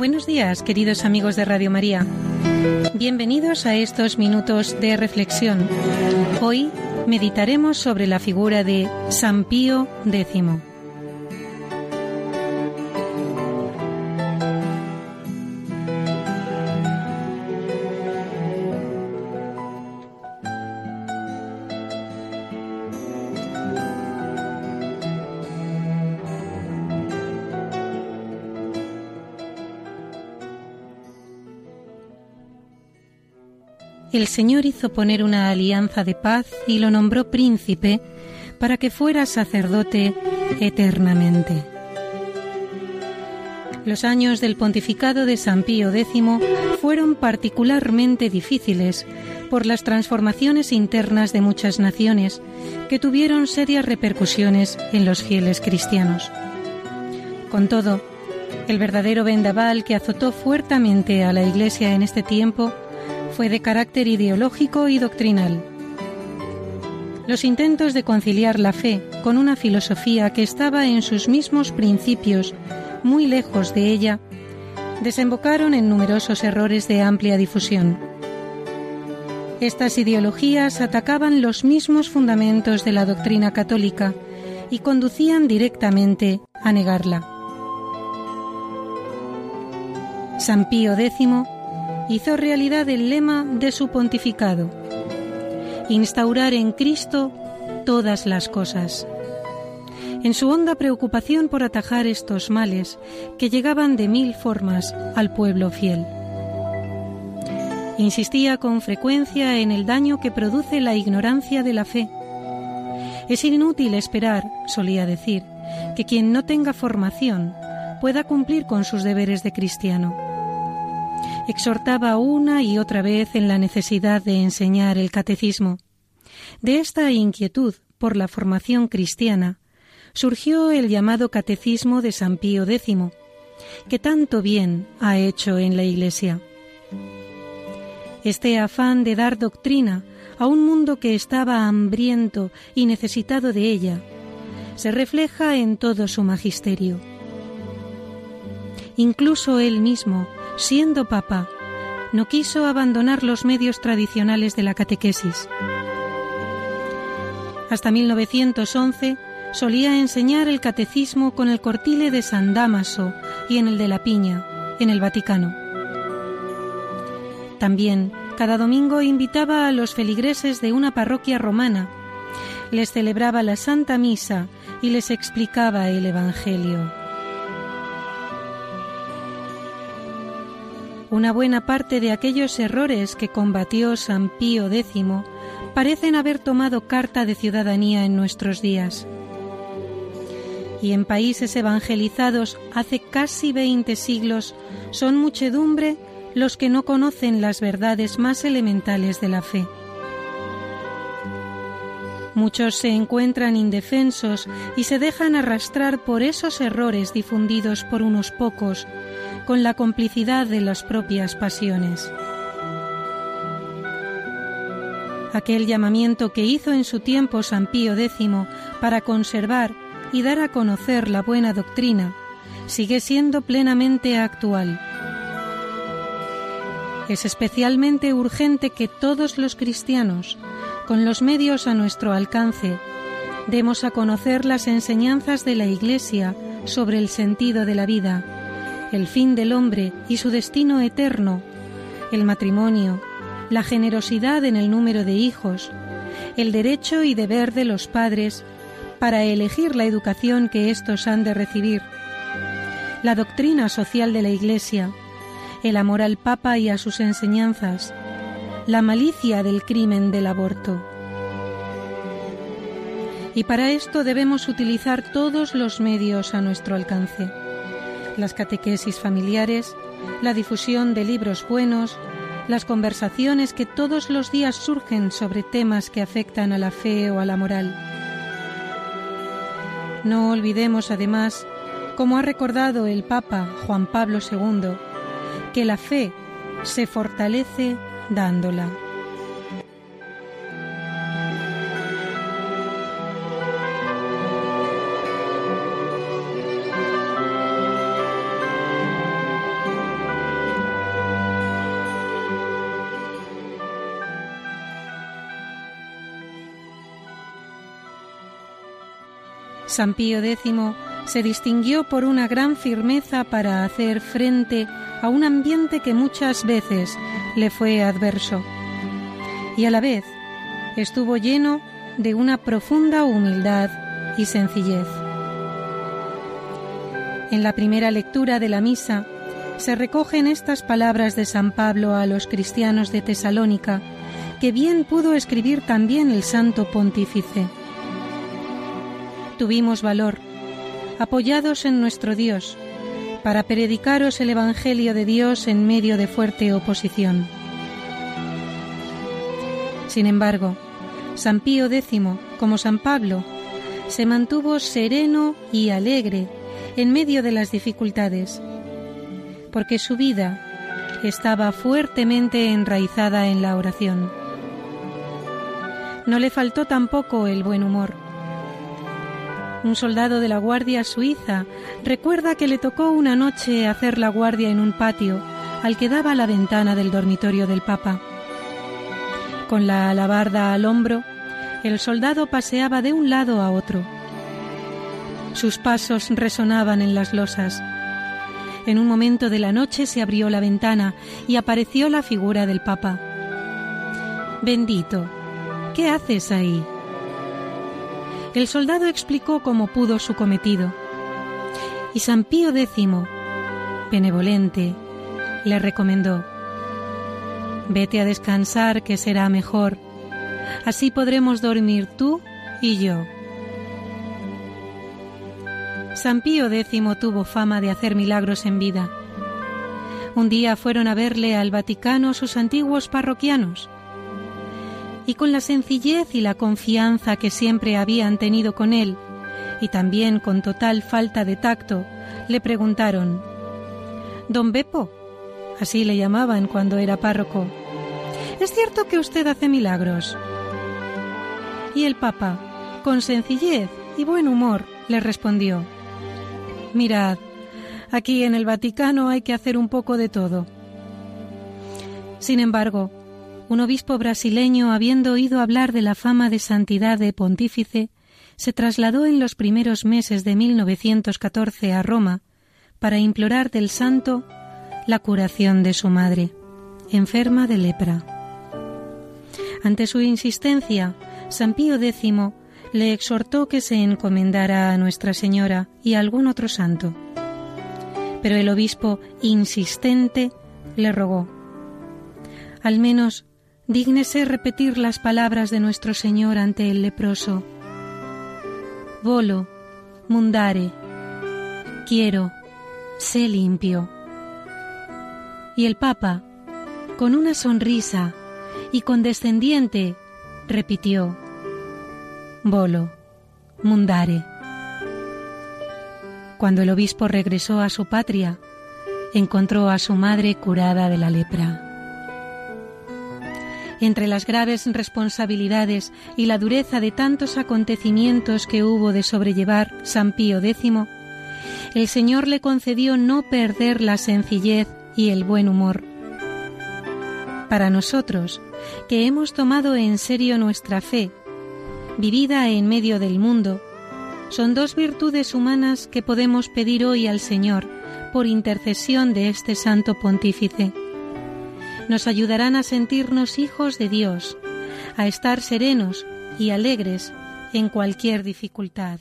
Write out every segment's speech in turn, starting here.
Buenos días, queridos amigos de Radio María. Bienvenidos a estos minutos de reflexión. Hoy meditaremos sobre la figura de San Pío X. el Señor hizo poner una alianza de paz y lo nombró príncipe para que fuera sacerdote eternamente. Los años del pontificado de San Pío X fueron particularmente difíciles por las transformaciones internas de muchas naciones que tuvieron serias repercusiones en los fieles cristianos. Con todo, el verdadero vendaval que azotó fuertemente a la Iglesia en este tiempo fue de carácter ideológico y doctrinal. Los intentos de conciliar la fe con una filosofía que estaba en sus mismos principios muy lejos de ella desembocaron en numerosos errores de amplia difusión. Estas ideologías atacaban los mismos fundamentos de la doctrina católica y conducían directamente a negarla. San Pío X hizo realidad el lema de su pontificado, instaurar en Cristo todas las cosas. En su honda preocupación por atajar estos males que llegaban de mil formas al pueblo fiel. Insistía con frecuencia en el daño que produce la ignorancia de la fe. Es inútil esperar, solía decir, que quien no tenga formación pueda cumplir con sus deberes de cristiano exhortaba una y otra vez en la necesidad de enseñar el catecismo. De esta inquietud por la formación cristiana surgió el llamado Catecismo de San Pío X, que tanto bien ha hecho en la Iglesia. Este afán de dar doctrina a un mundo que estaba hambriento y necesitado de ella se refleja en todo su magisterio. Incluso él mismo siendo papa, no quiso abandonar los medios tradicionales de la catequesis. Hasta 1911 solía enseñar el catecismo con el cortile de San Damaso y en el de la Piña, en el Vaticano. También cada domingo invitaba a los feligreses de una parroquia romana, les celebraba la Santa Misa y les explicaba el Evangelio. Una buena parte de aquellos errores que combatió San Pío X parecen haber tomado carta de ciudadanía en nuestros días. Y en países evangelizados hace casi veinte siglos son muchedumbre los que no conocen las verdades más elementales de la fe. Muchos se encuentran indefensos y se dejan arrastrar por esos errores difundidos por unos pocos con la complicidad de las propias pasiones. Aquel llamamiento que hizo en su tiempo San Pío X para conservar y dar a conocer la buena doctrina sigue siendo plenamente actual. Es especialmente urgente que todos los cristianos, con los medios a nuestro alcance, demos a conocer las enseñanzas de la Iglesia sobre el sentido de la vida el fin del hombre y su destino eterno, el matrimonio, la generosidad en el número de hijos, el derecho y deber de los padres para elegir la educación que éstos han de recibir, la doctrina social de la Iglesia, el amor al Papa y a sus enseñanzas, la malicia del crimen del aborto. Y para esto debemos utilizar todos los medios a nuestro alcance las catequesis familiares, la difusión de libros buenos, las conversaciones que todos los días surgen sobre temas que afectan a la fe o a la moral. No olvidemos además, como ha recordado el Papa Juan Pablo II, que la fe se fortalece dándola. San Pío X se distinguió por una gran firmeza para hacer frente a un ambiente que muchas veces le fue adverso y a la vez estuvo lleno de una profunda humildad y sencillez. En la primera lectura de la misa se recogen estas palabras de San Pablo a los cristianos de Tesalónica, que bien pudo escribir también el santo pontífice. Tuvimos valor, apoyados en nuestro Dios, para predicaros el Evangelio de Dios en medio de fuerte oposición. Sin embargo, San Pío X, como San Pablo, se mantuvo sereno y alegre en medio de las dificultades, porque su vida estaba fuertemente enraizada en la oración. No le faltó tampoco el buen humor. Un soldado de la Guardia Suiza recuerda que le tocó una noche hacer la guardia en un patio al que daba la ventana del dormitorio del Papa. Con la alabarda al hombro, el soldado paseaba de un lado a otro. Sus pasos resonaban en las losas. En un momento de la noche se abrió la ventana y apareció la figura del Papa. Bendito, ¿qué haces ahí? El soldado explicó cómo pudo su cometido. Y San Pío X, benevolente, le recomendó, Vete a descansar que será mejor. Así podremos dormir tú y yo. San Pío X tuvo fama de hacer milagros en vida. Un día fueron a verle al Vaticano sus antiguos parroquianos y con la sencillez y la confianza que siempre habían tenido con él, y también con total falta de tacto, le preguntaron, Don Bepo, así le llamaban cuando era párroco, ¿es cierto que usted hace milagros? Y el Papa, con sencillez y buen humor, le respondió, Mirad, aquí en el Vaticano hay que hacer un poco de todo. Sin embargo, un obispo brasileño, habiendo oído hablar de la fama de santidad de pontífice, se trasladó en los primeros meses de 1914 a Roma para implorar del santo la curación de su madre, enferma de lepra. Ante su insistencia, San Pío X le exhortó que se encomendara a Nuestra Señora y a algún otro santo. Pero el obispo, insistente, le rogó, al menos dígnese repetir las palabras de nuestro Señor ante el leproso. Volo, mundare, quiero, sé limpio. Y el Papa, con una sonrisa y condescendiente, repitió, Volo, mundare. Cuando el obispo regresó a su patria, encontró a su madre curada de la lepra. Entre las graves responsabilidades y la dureza de tantos acontecimientos que hubo de sobrellevar San Pío X, el Señor le concedió no perder la sencillez y el buen humor. Para nosotros, que hemos tomado en serio nuestra fe, vivida en medio del mundo, son dos virtudes humanas que podemos pedir hoy al Señor por intercesión de este Santo Pontífice nos ayudarán a sentirnos hijos de Dios, a estar serenos y alegres en cualquier dificultad.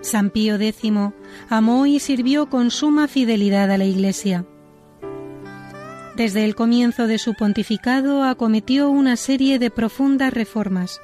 San Pío X amó y sirvió con suma fidelidad a la Iglesia. Desde el comienzo de su pontificado acometió una serie de profundas reformas.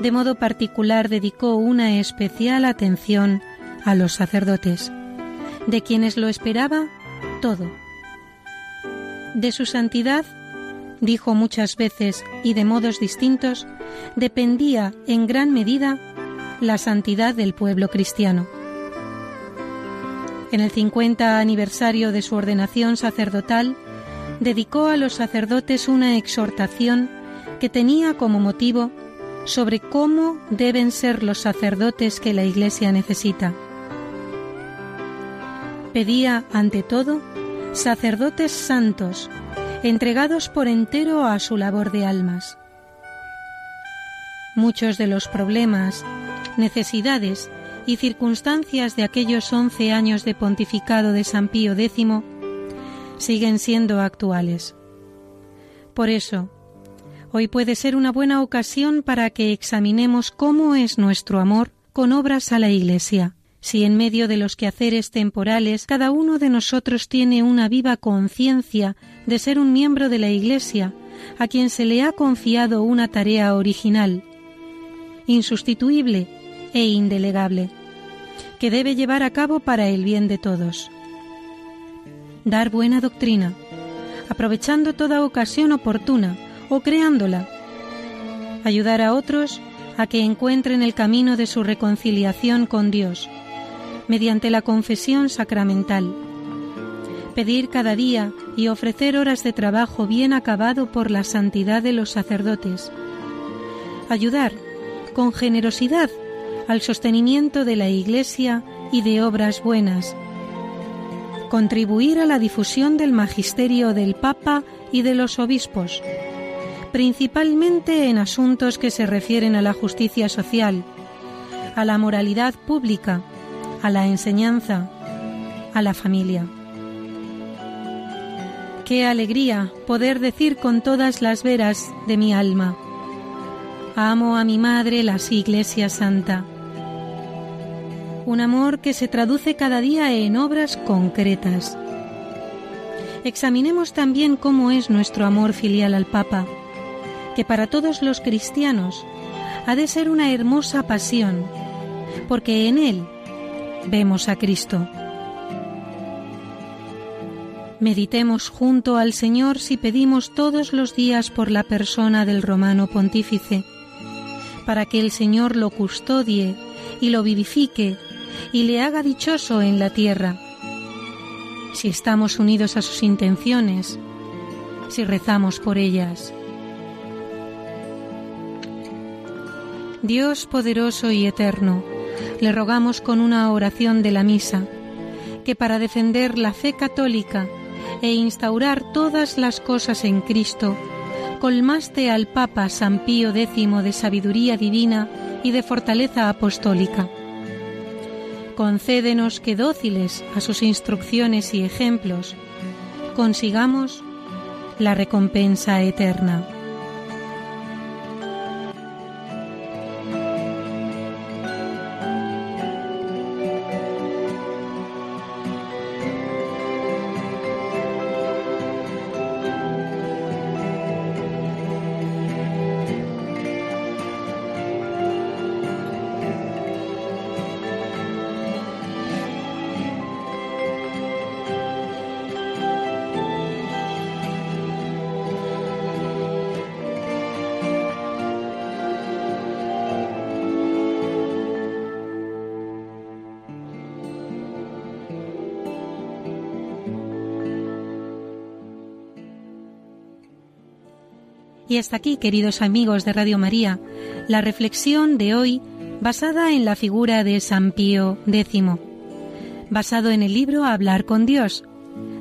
De modo particular dedicó una especial atención a los sacerdotes, de quienes lo esperaba todo. De su santidad, dijo muchas veces y de modos distintos, dependía en gran medida la santidad del pueblo cristiano. En el 50 aniversario de su ordenación sacerdotal, dedicó a los sacerdotes una exhortación que tenía como motivo sobre cómo deben ser los sacerdotes que la Iglesia necesita. Pedía, ante todo, sacerdotes santos, entregados por entero a su labor de almas. Muchos de los problemas, necesidades y circunstancias de aquellos once años de pontificado de San Pío X siguen siendo actuales. Por eso, hoy puede ser una buena ocasión para que examinemos cómo es nuestro amor con obras a la Iglesia. Si en medio de los quehaceres temporales cada uno de nosotros tiene una viva conciencia de ser un miembro de la Iglesia, a quien se le ha confiado una tarea original, insustituible e indelegable, que debe llevar a cabo para el bien de todos. Dar buena doctrina, aprovechando toda ocasión oportuna o creándola. Ayudar a otros a que encuentren el camino de su reconciliación con Dios, mediante la confesión sacramental. Pedir cada día y ofrecer horas de trabajo bien acabado por la santidad de los sacerdotes. Ayudar con generosidad al sostenimiento de la Iglesia y de obras buenas. Contribuir a la difusión del magisterio del Papa y de los obispos, principalmente en asuntos que se refieren a la justicia social, a la moralidad pública, a la enseñanza, a la familia. Qué alegría poder decir con todas las veras de mi alma, amo a mi madre la Iglesia Santa un amor que se traduce cada día en obras concretas. Examinemos también cómo es nuestro amor filial al Papa, que para todos los cristianos ha de ser una hermosa pasión, porque en él vemos a Cristo. Meditemos junto al Señor si pedimos todos los días por la persona del romano pontífice, para que el Señor lo custodie y lo vivifique y le haga dichoso en la tierra. Si estamos unidos a sus intenciones, si rezamos por ellas. Dios poderoso y eterno, le rogamos con una oración de la misa, que para defender la fe católica e instaurar todas las cosas en Cristo, colmaste al Papa San Pío X de sabiduría divina y de fortaleza apostólica concédenos que dóciles a sus instrucciones y ejemplos, consigamos la recompensa eterna. Y hasta aquí, queridos amigos de Radio María, la reflexión de hoy basada en la figura de San Pío X, basado en el libro Hablar con Dios,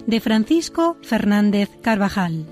de Francisco Fernández Carvajal.